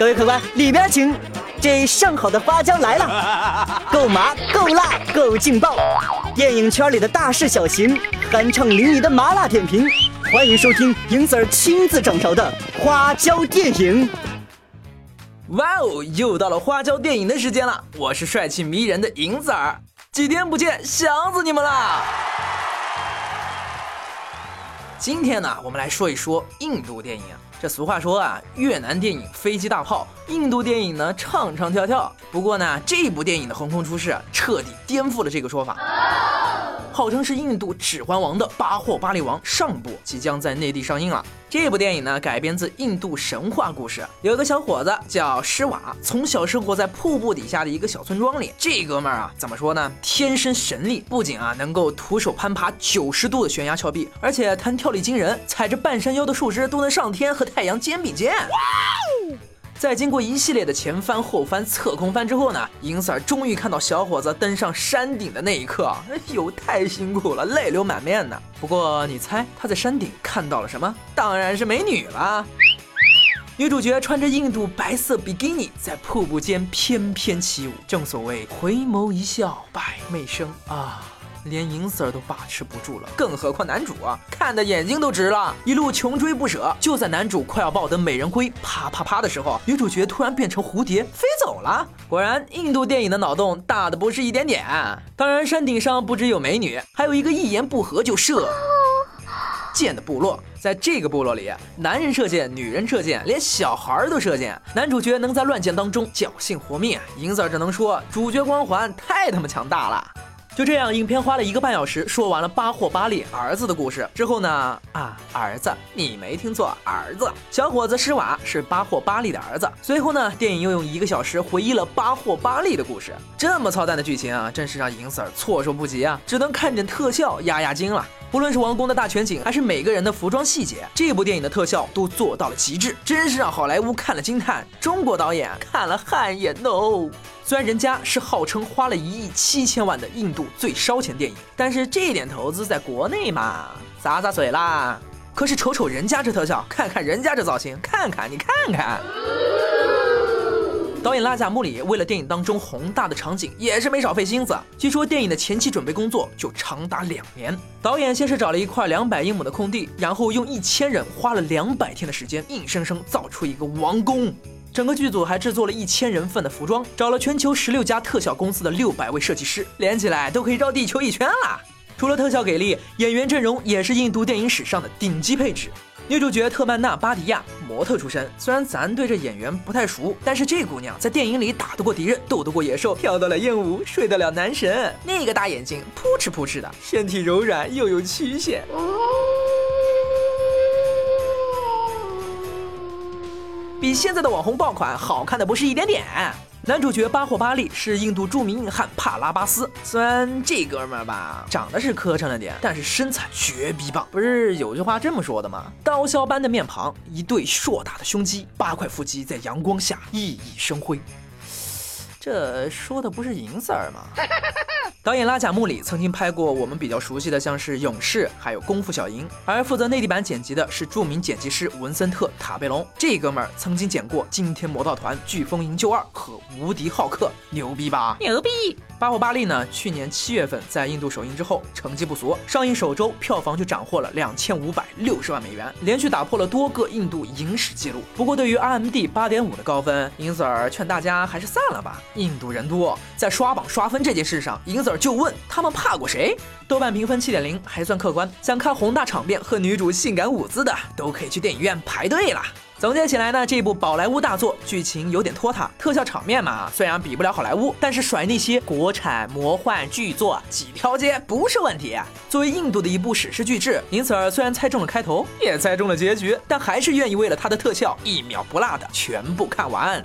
各位客官，里边请。这上好的花椒来了，够麻，够辣，够劲爆！电影圈里的大事小情，酣畅淋漓的麻辣点评，欢迎收听银子儿亲自掌勺的花椒电影。哇哦，又到了花椒电影的时间了，我是帅气迷人的银子儿，几天不见，想死你们了。今天呢，我们来说一说印度电影。这俗话说啊，越南电影飞机大炮，印度电影呢唱唱跳跳。不过呢，这部电影的横空出世，彻底颠覆了这个说法。号称是印度《指环王》的《巴霍巴利王》上部即将在内地上映了。这部电影呢，改编自印度神话故事。有一个小伙子叫施瓦，从小生活在瀑布底下的一个小村庄里。这哥们儿啊，怎么说呢？天生神力，不仅啊能够徒手攀爬九十度的悬崖峭壁，而且弹跳力惊人，踩着半山腰的树枝都能上天和太阳肩并肩。在经过一系列的前翻、后翻、侧空翻之后呢，银 Sir 终于看到小伙子登上山顶的那一刻，哎呦，太辛苦了，泪流满面呢。不过你猜他在山顶看到了什么？当然是美女了。女主角穿着印度白色比基尼，在瀑布间翩翩起舞。正所谓回眸一笑百媚生啊。连银 Sir 都把持不住了，更何况男主啊，看的眼睛都直了，一路穷追不舍。就在男主快要抱得美人归啪啪啪的时候，女主角突然变成蝴蝶飞走了。果然，印度电影的脑洞大的不是一点点。当然，山顶上不只有美女，还有一个一言不合就射箭的部落。在这个部落里，男人射箭，女人射箭，连小孩都射箭。男主角能在乱箭当中侥幸活命，银 Sir 只能说主角光环太他妈强大了。就这样，影片花了一个半小时说完了巴霍巴利儿子的故事之后呢？啊，儿子，你没听错，儿子，小伙子施瓦是巴霍巴利的儿子。随后呢，电影又用一个小时回忆了巴霍巴利的故事。这么操蛋的剧情啊，真是让银 Sir 措手不及啊，只能看点特效压压惊了。不论是王宫的大全景，还是每个人的服装细节，这部电影的特效都做到了极致，真是让好莱坞看了惊叹，中国导演看了汗颜哦。虽然人家是号称花了一亿七千万的印度最烧钱电影，但是这点投资在国内嘛，洒洒水啦。可是瞅瞅人家这特效，看看人家这造型，看看你看看。导演拉贾穆里为了电影当中宏大的场景，也是没少费心思。据说电影的前期准备工作就长达两年。导演先是找了一块两百英亩的空地，然后用一千人花了两百天的时间，硬生生造出一个王宫。整个剧组还制作了一千人份的服装，找了全球十六家特效公司的六百位设计师，连起来都可以绕地球一圈了。除了特效给力，演员阵容也是印度电影史上的顶级配置。女主角特曼娜·巴迪亚，模特出身，虽然咱对这演员不太熟，但是这姑娘在电影里打得过敌人，斗得过野兽，跳得了艳舞，睡得了男神。那个大眼睛，扑哧扑哧的，身体柔软又有曲线。比现在的网红爆款好看的不是一点点。男主角巴霍巴利是印度著名硬汉帕拉巴斯，虽然这哥们儿吧长得是磕碜了点，但是身材绝逼棒。不是有句话这么说的吗？刀削般的面庞，一对硕大的胸肌，八块腹肌在阳光下熠熠生辉。这说的不是银色儿吗？导演拉贾穆里曾经拍过我们比较熟悉的，像是《勇士》还有《功夫小蝇》，而负责内地版剪辑的是著名剪辑师文森特·塔贝隆。这哥们儿曾经剪过《惊天魔盗团》《飓风营救二》和《无敌浩克》，牛逼吧？牛逼！巴霍巴利呢？去年七月份在印度首映之后，成绩不俗，上映首周票房就斩获了两千五百六十万美元，连续打破了多个印度影史记录。不过对于 IMD 八点五的高分，银 Sir 劝大家还是散了吧。印度人多，在刷榜刷分这件事上，银就问他们怕过谁？豆瓣评分七点零，还算客观。想看宏大场面和女主性感舞姿的，都可以去电影院排队了。总结起来呢，这部宝莱坞大作剧情有点拖沓，特效场面嘛，虽然比不了好莱坞，但是甩那些国产魔幻巨作几条街不是问题。作为印度的一部史诗巨制，因此儿虽然猜中了开头，也猜中了结局，但还是愿意为了它的特效一秒不落的全部看完。